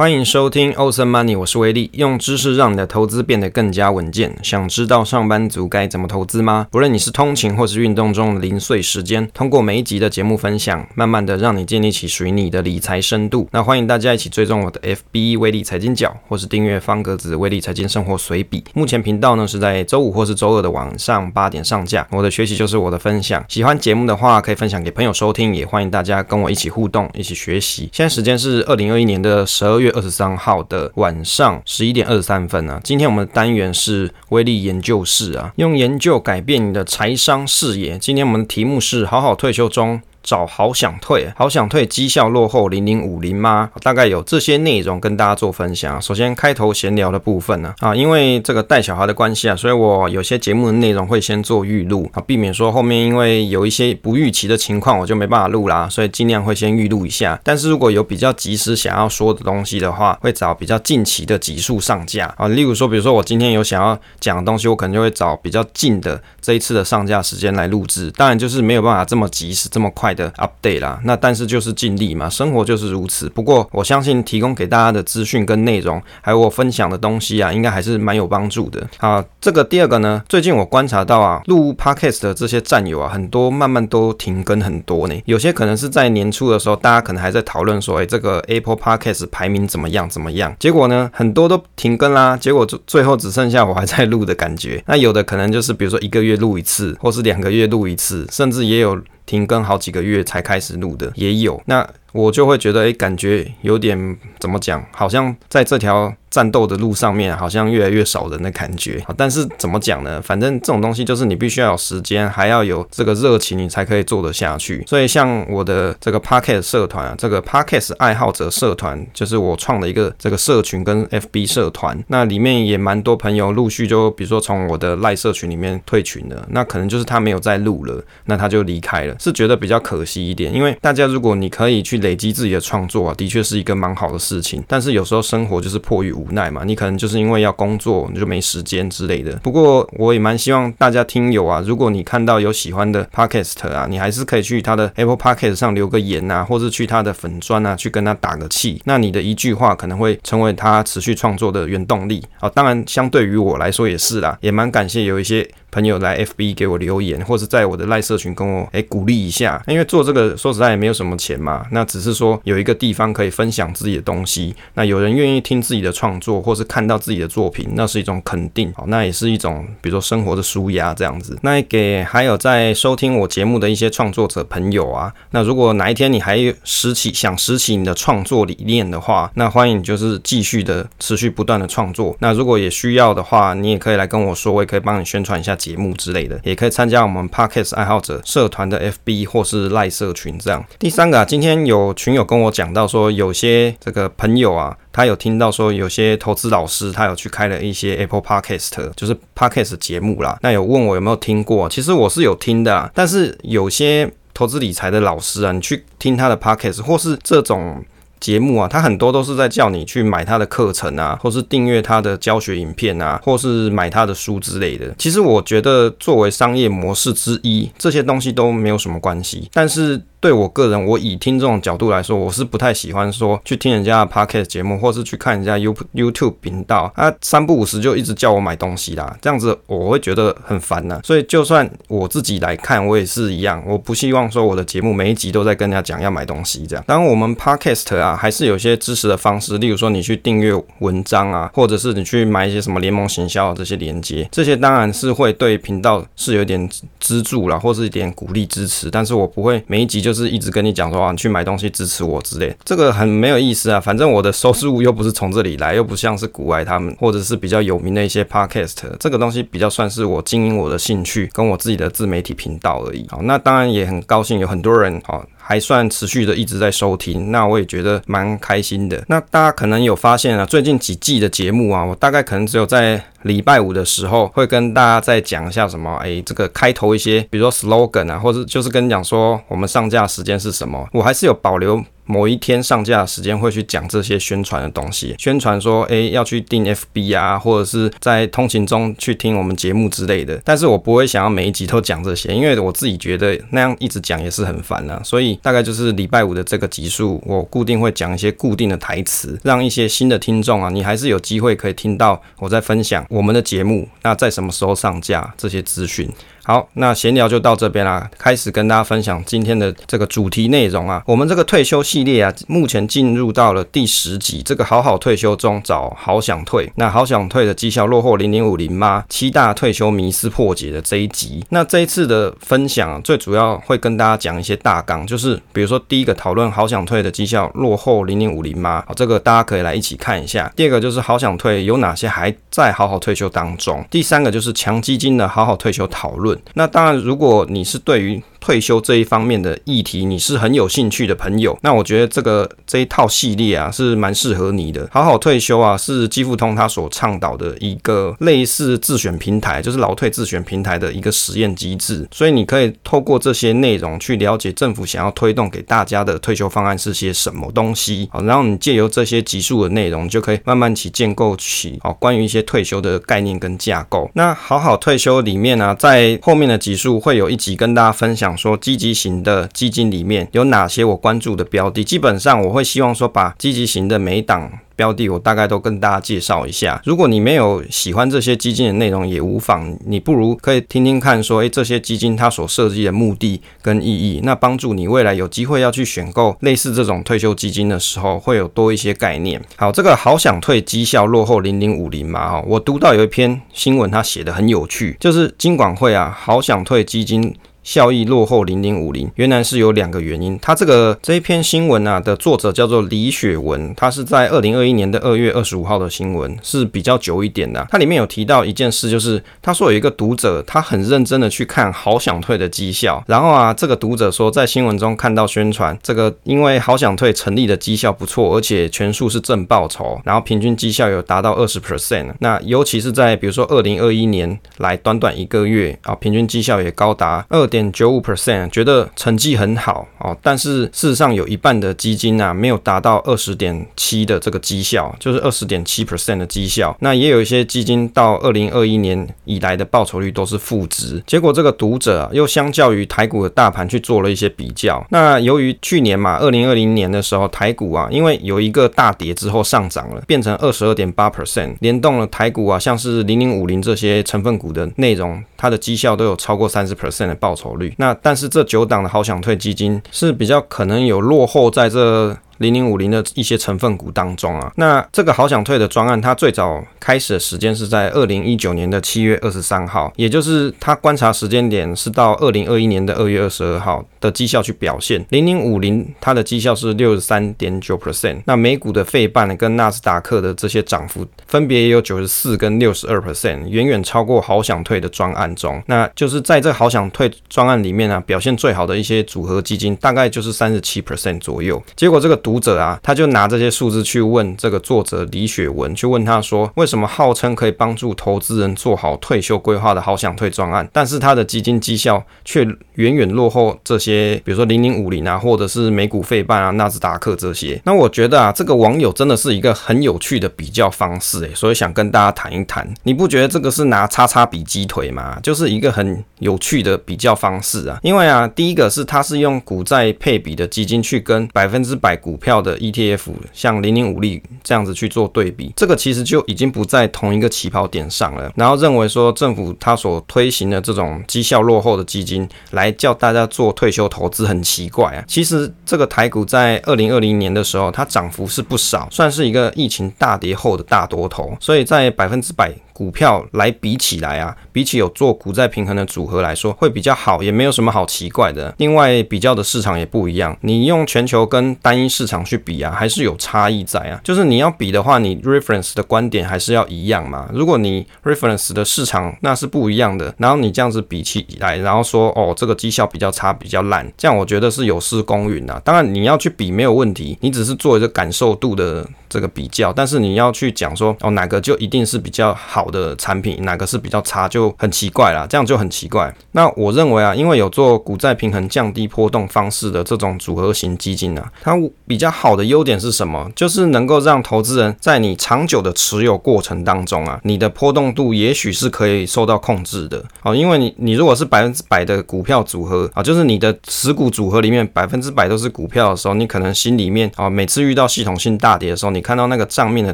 欢迎收听 Awesome Money，我是威利，用知识让你的投资变得更加稳健。想知道上班族该怎么投资吗？不论你是通勤或是运动中零碎时间，通过每一集的节目分享，慢慢的让你建立起属于你的理财深度。那欢迎大家一起追踪我的 FB 威利财经角，或是订阅方格子威利财经生活随笔。目前频道呢是在周五或是周二的晚上八点上架。我的学习就是我的分享，喜欢节目的话可以分享给朋友收听，也欢迎大家跟我一起互动，一起学习。现在时间是二零二一年的十二月。二十三号的晚上十一点二十三分啊，今天我们的单元是威力研究室啊，用研究改变你的财商视野。今天我们的题目是好好退休中。找好想退，好想退，绩效落后零零五零吗？大概有这些内容跟大家做分享。首先开头闲聊的部分呢，啊，因为这个带小孩的关系啊，所以我有些节目的内容会先做预录啊，避免说后面因为有一些不预期的情况，我就没办法录啦，所以尽量会先预录一下。但是如果有比较及时想要说的东西的话，会找比较近期的集数上架啊。例如说，比如说我今天有想要讲的东西，我可能就会找比较近的这一次的上架时间来录制。当然就是没有办法这么及时这么快的 update 啦，那但是就是尽力嘛，生活就是如此。不过我相信提供给大家的资讯跟内容，还有我分享的东西啊，应该还是蛮有帮助的。好，这个第二个呢，最近我观察到啊，录 podcast 的这些战友啊，很多慢慢都停更很多呢。有些可能是在年初的时候，大家可能还在讨论说，哎，这个 Apple Podcast 排名怎么样怎么样？结果呢，很多都停更啦。结果最最后只剩下我还在录的感觉。那有的可能就是比如说一个月录一次，或是两个月录一次，甚至也有。停更好几个月才开始录的也有，那我就会觉得，诶，感觉有点怎么讲，好像在这条。战斗的路上面好像越来越少人的感觉，但是怎么讲呢？反正这种东西就是你必须要有时间，还要有这个热情，你才可以做得下去。所以像我的这个 Podcast 社团啊，这个 Podcast 爱好者社团，就是我创的一个这个社群跟 FB 社团，那里面也蛮多朋友陆续就比如说从我的赖社群里面退群了，那可能就是他没有再录了，那他就离开了，是觉得比较可惜一点。因为大家如果你可以去累积自己的创作啊，的确是一个蛮好的事情，但是有时候生活就是迫于无奈嘛，你可能就是因为要工作，你就没时间之类的。不过我也蛮希望大家听友啊，如果你看到有喜欢的 Podcast 啊，你还是可以去他的 Apple Podcast 上留个言啊，或是去他的粉专啊，去跟他打个气。那你的一句话可能会成为他持续创作的原动力啊。当然，相对于我来说也是啦，也蛮感谢有一些。朋友来 FB 给我留言，或是在我的赖社群跟我诶鼓励一下，因为做这个说实在也没有什么钱嘛，那只是说有一个地方可以分享自己的东西，那有人愿意听自己的创作，或是看到自己的作品，那是一种肯定，好，那也是一种比如说生活的舒压这样子。那给还有在收听我节目的一些创作者朋友啊，那如果哪一天你还拾起想拾起你的创作理念的话，那欢迎你就是继续的持续不断的创作。那如果也需要的话，你也可以来跟我说，我也可以帮你宣传一下。节目之类的，也可以参加我们 Parkes 爱好者社团的 FB 或是赖社群这样。第三个啊，今天有有群友跟我讲到说，有些这个朋友啊，他有听到说有些投资老师他有去开了一些 Apple Podcast，就是 Podcast 节目啦。那有问我有没有听过？其实我是有听的，但是有些投资理财的老师啊，你去听他的 Podcast 或是这种。节目啊，他很多都是在叫你去买他的课程啊，或是订阅他的教学影片啊，或是买他的书之类的。其实我觉得作为商业模式之一，这些东西都没有什么关系。但是对我个人，我以听这种角度来说，我是不太喜欢说去听人家的 podcast 节目，或是去看人家 You YouTube 频道，他三不五时就一直叫我买东西啦，这样子我会觉得很烦呐。所以就算我自己来看，我也是一样，我不希望说我的节目每一集都在跟人家讲要买东西这样。当然我们 podcast 啊，还是有些支持的方式，例如说你去订阅文章啊，或者是你去买一些什么联盟行销这些连接，这些当然是会对频道是有点资助啦，或是一点鼓励支持，但是我不会每一集就。就是一直跟你讲说啊，你去买东西支持我之类，这个很没有意思啊。反正我的收入又不是从这里来，又不像是古埃他们，或者是比较有名的一些 podcast，这个东西比较算是我经营我的兴趣跟我自己的自媒体频道而已。好，那当然也很高兴有很多人好。还算持续的一直在收听，那我也觉得蛮开心的。那大家可能有发现啊，最近几季的节目啊，我大概可能只有在礼拜五的时候会跟大家再讲一下什么，哎，这个开头一些，比如说 slogan 啊，或者就是跟你讲说我们上架时间是什么，我还是有保留。某一天上架的时间会去讲这些宣传的东西，宣传说，哎，要去订 FB 啊，或者是在通勤中去听我们节目之类的。但是我不会想要每一集都讲这些，因为我自己觉得那样一直讲也是很烦啊。所以大概就是礼拜五的这个集数，我固定会讲一些固定的台词，让一些新的听众啊，你还是有机会可以听到我在分享我们的节目，那在什么时候上架这些资讯。好，那闲聊就到这边啦。开始跟大家分享今天的这个主题内容啊。我们这个退休系列啊，目前进入到了第十集。这个好好退休中找好想退，那好想退的绩效落后零零五零吗？七大退休迷思破解的这一集。那这一次的分享啊，最主要会跟大家讲一些大纲，就是比如说第一个讨论好想退的绩效落后零零五零吗？这个大家可以来一起看一下。第二个就是好想退有哪些还在好好退休当中。第三个就是强基金的好好退休讨论。那当然，如果你是对于退休这一方面的议题，你是很有兴趣的朋友，那我觉得这个这一套系列啊是蛮适合你的。好好退休啊，是基富通他所倡导的一个类似自选平台，就是劳退自选平台的一个实验机制。所以你可以透过这些内容去了解政府想要推动给大家的退休方案是些什么东西。好，然后你借由这些集数的内容，就可以慢慢去建构起好关于一些退休的概念跟架构。那好好退休里面呢、在后面的集数会有一集跟大家分享。说积极型的基金里面有哪些我关注的标的？基本上我会希望说把积极型的每一档。标的我大概都跟大家介绍一下。如果你没有喜欢这些基金的内容也无妨，你不如可以听听看说，诶，这些基金它所设计的目的跟意义，那帮助你未来有机会要去选购类似这种退休基金的时候，会有多一些概念。好，这个好想退绩效落后零零五零嘛，哈，我读到有一篇新闻，它写的很有趣，就是金管会啊，好想退基金。效益落后零零五零，原来是有两个原因。他这个这一篇新闻啊的作者叫做李雪文，他是在二零二一年的二月二十五号的新闻，是比较久一点的。它里面有提到一件事，就是他说有一个读者，他很认真的去看好想退的绩效，然后啊，这个读者说在新闻中看到宣传，这个因为好想退成立的绩效不错，而且全数是正报酬，然后平均绩效有达到二十 percent。那尤其是在比如说二零二一年来短短一个月啊，平均绩效也高达二。点九五 percent，觉得成绩很好哦，但是事实上有一半的基金啊没有达到二十点七的这个绩效，就是二十点七 percent 的绩效。那也有一些基金到二零二一年以来的报酬率都是负值。结果这个读者啊又相较于台股的大盘去做了一些比较。那由于去年嘛，二零二零年的时候台股啊，因为有一个大跌之后上涨了，变成二十二点八 percent，联动了台股啊，像是零零五零这些成分股的内容，它的绩效都有超过三十 percent 的报酬。酬率，那但是这九档的好想退基金是比较可能有落后在这。零零五零的一些成分股当中啊，那这个好想退的专案，它最早开始的时间是在二零一九年的七月二十三号，也就是它观察时间点是到二零二一年的二月二十二号的绩效去表现。零零五零它的绩效是六十三点九 percent，那美股的费半跟纳斯达克的这些涨幅分别也有九十四跟六十二 percent，远远超过好想退的专案中。那就是在这好想退专案里面啊，表现最好的一些组合基金大概就是三十七 percent 左右。结果这个读者啊，他就拿这些数字去问这个作者李雪文，去问他说，为什么号称可以帮助投资人做好退休规划的好想退专案，但是他的基金绩效却远远落后这些，比如说零零五零啊，或者是美股费半啊、纳斯达克这些。那我觉得啊，这个网友真的是一个很有趣的比较方式诶，所以想跟大家谈一谈。你不觉得这个是拿叉叉比鸡腿吗？就是一个很有趣的比较方式啊。因为啊，第一个是他是用股债配比的基金去跟百分之百股票的 ETF，像零零五零这样子去做对比，这个其实就已经不在同一个起跑点上了。然后认为说政府他所推行的这种绩效落后的基金，来叫大家做退休投资，很奇怪啊。其实这个台股在二零二零年的时候，它涨幅是不少，算是一个疫情大跌后的大多头，所以在百分之百。股票来比起来啊，比起有做股债平衡的组合来说，会比较好，也没有什么好奇怪的。另外，比较的市场也不一样，你用全球跟单一市场去比啊，还是有差异在啊。就是你要比的话，你 reference 的观点还是要一样嘛。如果你 reference 的市场那是不一样的，然后你这样子比起来，然后说哦，这个绩效比较差，比较烂，这样我觉得是有失公允啊。当然你要去比没有问题，你只是做一个感受度的这个比较，但是你要去讲说哦，哪个就一定是比较好的产品，哪个是比较差，就很奇怪啦，这样就很奇怪。那我认为啊，因为有做股债平衡、降低波动方式的这种组合型基金啊，它比较好的优点是什么？就是能够让投资人在你长久的持有过程当中啊，你的波动度也许是可以受到控制的。哦，因为你你如果是百分之百的股票组合啊，就是你的持股组合里面百分之百都是股票的时候，你可能心里面啊，每次遇到系统性大跌的时候，你看到那个账面的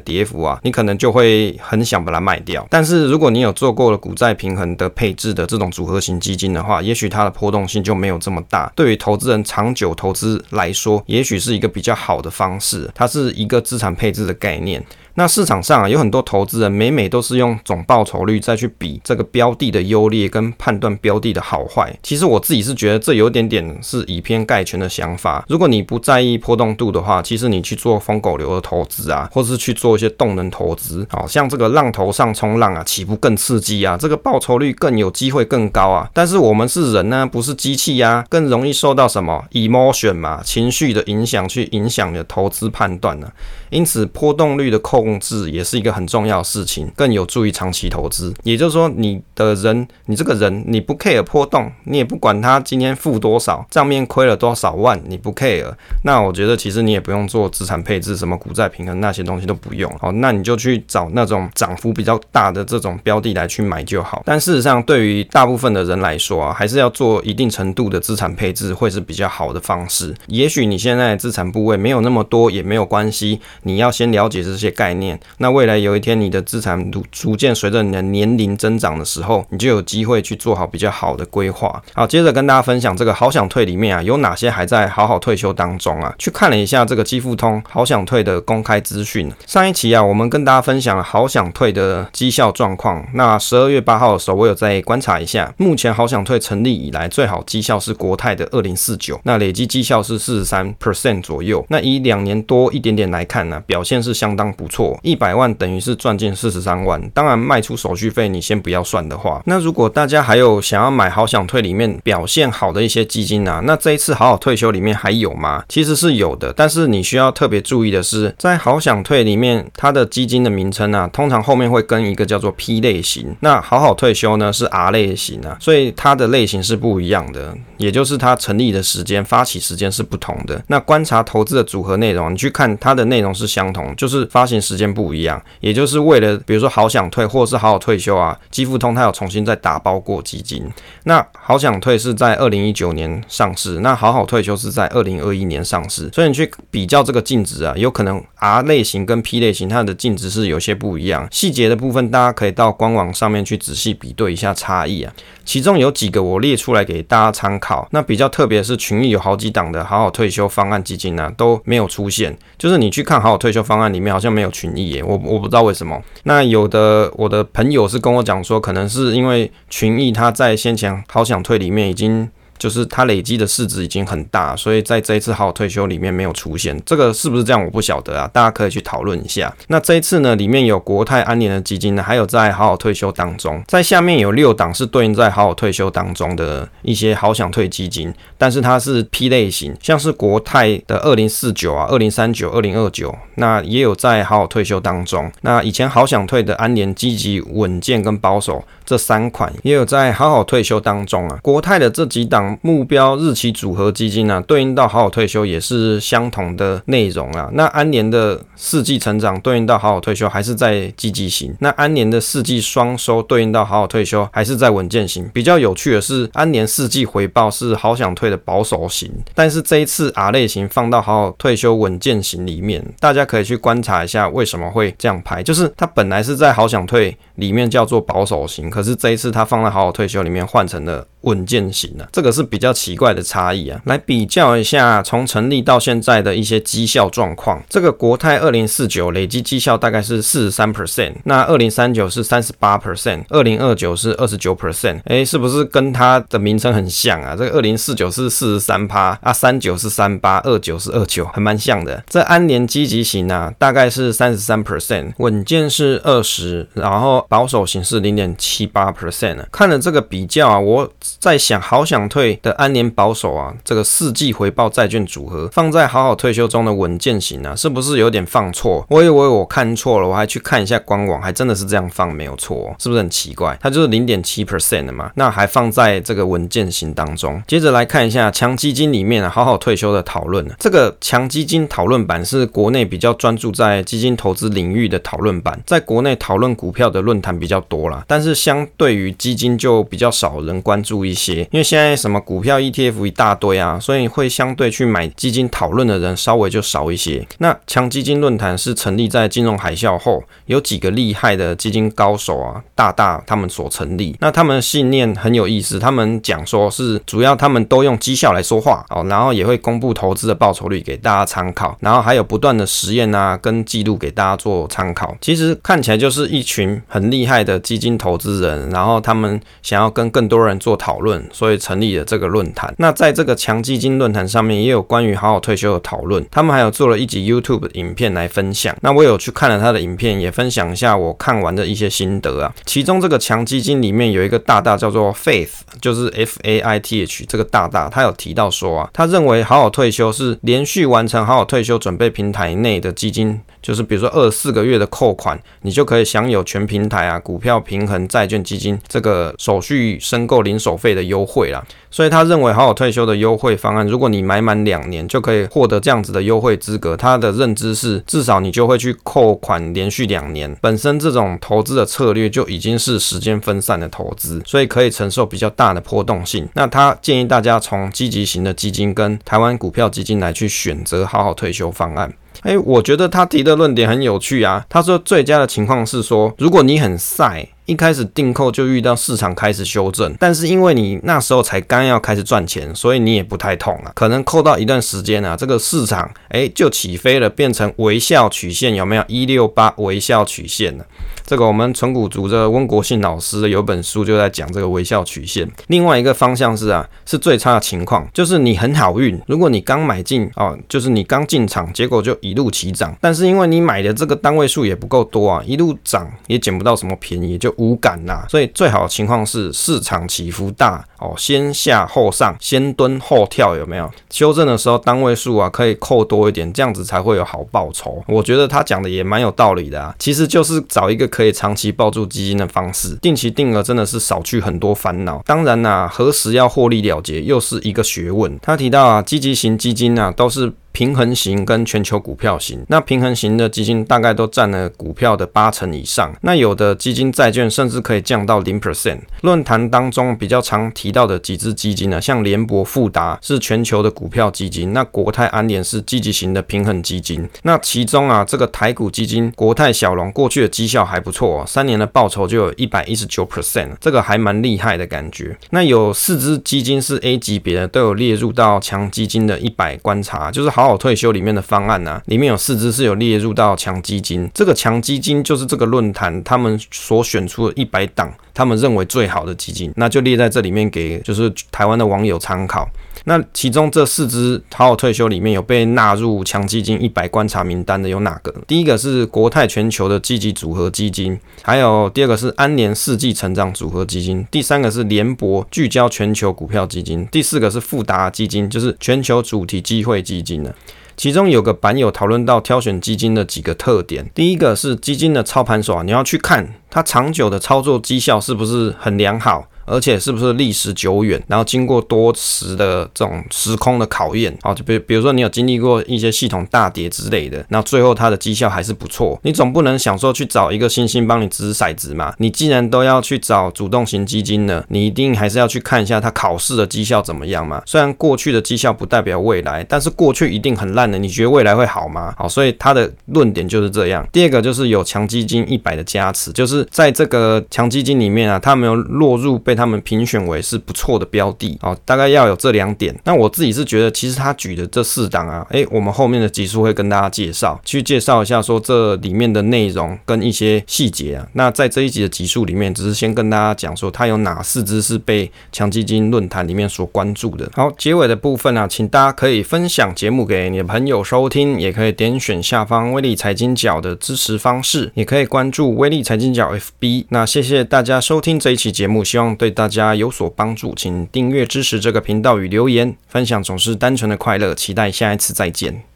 跌幅啊，你可能就会很想把它卖掉。但是如果你有做过了股债平衡的配置的这种组合型基金的话，也许它的波动性就没有这么大。对于投资人长久投资来说，也许是一个比较好的方式。它是一个资产配置的概念。那市场上啊，有很多投资人每每都是用总报酬率再去比这个标的的优劣跟判断标的的好坏。其实我自己是觉得这有点点是以偏概全的想法。如果你不在意波动度的话，其实你去做疯狗流的投资啊，或是去做一些动能投资，好像这个浪头上冲浪啊，起伏更刺激啊，这个报酬率更有机会更高啊。但是我们是人呢，不是机器呀，更容易受到什么 emotion 嘛，情绪的影响去影响你的投资判断呢。因此波动率的控制也是一个很重要的事情，更有助于长期投资。也就是说，你的人，你这个人，你不 care 波动，你也不管他今天负多少，账面亏了多少万，你不 care。那我觉得其实你也不用做资产配置，什么股债平衡那些东西都不用。好，那你就去找那种涨幅比较大的这种标的来去买就好。但事实上，对于大部分的人来说啊，还是要做一定程度的资产配置会是比较好的方式。也许你现在资产部位没有那么多，也没有关系，你要先了解这些概念。那未来有一天你的资产逐逐渐随着你的年龄增长的时候，你就有机会去做好比较好的规划。好，接着跟大家分享这个好想退里面啊，有哪些还在好好退休当中啊？去看了一下这个基富通好想退的公开资讯。上一期啊，我们跟大家分享了好想退的绩效状况。那十二月八号的时候，我有在观察一下，目前好想退成立以来最好绩效是国泰的二零四九，那累计绩效是四十三 percent 左右。那以两年多一点点来看呢，表现是相当不错。一百万等于是赚进四十三万，当然卖出手续费你先不要算的话，那如果大家还有想要买好想退里面表现好的一些基金啊，那这一次好好退休里面还有吗？其实是有的，但是你需要特别注意的是，在好想退里面，它的基金的名称啊，通常后面会跟一个叫做 P 类型，那好好退休呢是 R 类型啊，所以它的类型是不一样的，也就是它成立的时间、发起时间是不同的。那观察投资的组合内容，你去看它的内容是相同，就是发行时间。不一样，也就是为了，比如说好想退，或是好好退休啊，基富通它有重新再打包过基金。那好想退是在二零一九年上市，那好好退休是在二零二一年上市，所以你去比较这个净值啊，有可能 R 类型跟 P 类型它的净值是有些不一样，细节的部分大家可以到官网上面去仔细比对一下差异啊。其中有几个我列出来给大家参考。那比较特别是群益有好几档的好好退休方案基金呢、都没有出现，就是你去看好好退休方案里面好像没有群益耶，我我不知道为什么。那有的我的朋友是跟我讲说，可能是因为群益他在先前好想退里面已经。就是它累积的市值已经很大，所以在这一次好好退休里面没有出现，这个是不是这样？我不晓得啊，大家可以去讨论一下。那这一次呢，里面有国泰安联的基金呢，还有在好好退休当中，在下面有六档是对应在好好退休当中的一些好想退基金，但是它是 P 类型，像是国泰的二零四九啊、二零三九、二零二九，那也有在好好退休当中。那以前好想退的安联积极、稳健跟保守这三款也有在好好退休当中啊。国泰的这几档。目标日期组合基金、啊，对应到好好退休也是相同的内容啊。那安联的四季成长对应到好好退休还是在积极型，那安联的四季双收对应到好好退休还是在稳健型。比较有趣的是，安联四季回报是好想退的保守型，但是这一次 R 类型放到好好退休稳健型里面，大家可以去观察一下为什么会这样排，就是它本来是在好想退里面叫做保守型，可是这一次它放在好好退休里面换成了。稳健型的，这个是比较奇怪的差异啊。来比较一下从成立到现在的一些绩效状况。这个国泰二零四九累计绩效大概是四十三 percent，那二零三九是三十八 percent，二零二九是二十九 percent。哎，是不是跟它的名称很像啊？这个二零四九是四十三趴啊，三九是三八，二九是二九，还蛮像的。这安联积极型啊，大概是三十三 percent，稳健是二十，然后保守型是零点七八 percent。看了这个比较啊，我。在想好想退的安联保守啊，这个四季回报债券组合放在好好退休中的稳健型啊，是不是有点放错？我以为我看错了，我还去看一下官网，还真的是这样放，没有错，是不是很奇怪？它就是零点七 percent 的嘛，那还放在这个稳健型当中。接着来看一下强基金里面啊，好好退休的讨论。这个强基金讨论版是国内比较专注在基金投资领域的讨论版，在国内讨论股票的论坛比较多啦，但是相对于基金就比较少人关注一些，因为现在什么股票 ETF 一大堆啊，所以会相对去买基金讨论的人稍微就少一些。那强基金论坛是成立在金融海啸后，有几个厉害的基金高手啊，大大他们所成立。那他们的信念很有意思，他们讲说是主要他们都用绩效来说话哦，然后也会公布投资的报酬率给大家参考，然后还有不断的实验啊跟记录给大家做参考。其实看起来就是一群很厉害的基金投资人，然后他们想要跟更多人做讨讨论，所以成立了这个论坛。那在这个强基金论坛上面，也有关于好好退休的讨论。他们还有做了一集 YouTube 影片来分享。那我有去看了他的影片，也分享一下我看完的一些心得啊。其中这个强基金里面有一个大大叫做 Faith，就是 F A I T H 这个大大，他有提到说啊，他认为好好退休是连续完成好好退休准备平台内的基金，就是比如说二四个月的扣款，你就可以享有全平台啊股票平衡债券基金这个手续申购零手费的优惠啦。所以他认为好好退休的优惠方案，如果你买满两年就可以获得这样子的优惠资格。他的认知是，至少你就会去扣款连续两年。本身这种投资的策略就已经是时间分散的投资，所以可以承受比较大的波动性。那他建议大家从积极型的基金跟台湾股票基金来去选择好好退休方案。诶，我觉得他提的论点很有趣啊。他说最佳的情况是说，如果你很晒。一开始订购就遇到市场开始修正，但是因为你那时候才刚要开始赚钱，所以你也不太痛啊。可能扣到一段时间啊，这个市场诶就起飞了，变成微笑曲线，有没有？一六八微笑曲线呢？这个我们纯股族的温国信老师有本书就在讲这个微笑曲线。另外一个方向是啊，是最差的情况，就是你很好运，如果你刚买进啊，就是你刚进场，结果就一路起涨，但是因为你买的这个单位数也不够多啊，一路涨也捡不到什么便宜，就无感呐。所以最好的情况是市场起伏大哦，先下后上，先蹲后跳，有没有？修正的时候单位数啊可以扣多一点，这样子才会有好报酬。我觉得他讲的也蛮有道理的啊，其实就是找一个。可以长期抱住基金的方式，定期定额真的是少去很多烦恼。当然啦、何时要获利了结又是一个学问。他提到啊，积极型基金啊都是。平衡型跟全球股票型，那平衡型的基金大概都占了股票的八成以上，那有的基金债券甚至可以降到零 percent。论坛当中比较常提到的几支基金呢，像联博、富达是全球的股票基金，那国泰安联是积极型的平衡基金。那其中啊，这个台股基金国泰小龙过去的绩效还不错哦，三年的报酬就有一百一十九 percent，这个还蛮厉害的感觉。那有四支基金是 A 级别的，都有列入到强基金的一百观察，就是好。好退休里面的方案呢、里面有四支是有列入到强基金，这个强基金就是这个论坛他们所选出的一百档，他们认为最好的基金，那就列在这里面给就是台湾的网友参考。那其中这四支好好退休里面有被纳入强基金一百观察名单的有哪个？第一个是国泰全球的积极组合基金，还有第二个是安联世纪成长组合基金，第三个是联博聚焦全球股票基金，第四个是富达基金，就是全球主题机会基金的。其中有个版友讨论到挑选基金的几个特点，第一个是基金的操盘手，你要去看它长久的操作绩效是不是很良好。而且是不是历史久远，然后经过多时的这种时空的考验，啊，就比比如说你有经历过一些系统大跌之类的，那最后它的绩效还是不错。你总不能想说去找一个星星帮你掷骰子嘛？你既然都要去找主动型基金了，你一定还是要去看一下它考试的绩效怎么样嘛？虽然过去的绩效不代表未来，但是过去一定很烂的，你觉得未来会好吗？好，所以他的论点就是这样。第二个就是有强基金一百的加持，就是在这个强基金里面啊，它没有落入被。他们评选为是不错的标的哦，大概要有这两点。那我自己是觉得，其实他举的这四档啊，诶，我们后面的集数会跟大家介绍，去介绍一下说这里面的内容跟一些细节啊。那在这一集的集数里面，只是先跟大家讲说，它有哪四只是被强基金论坛里面所关注的。好，结尾的部分啊，请大家可以分享节目给你的朋友收听，也可以点选下方威力财经角的支持方式，也可以关注威力财经角 FB。那谢谢大家收听这一期节目，希望对。对大家有所帮助，请订阅支持这个频道与留言分享，总是单纯的快乐。期待下一次再见。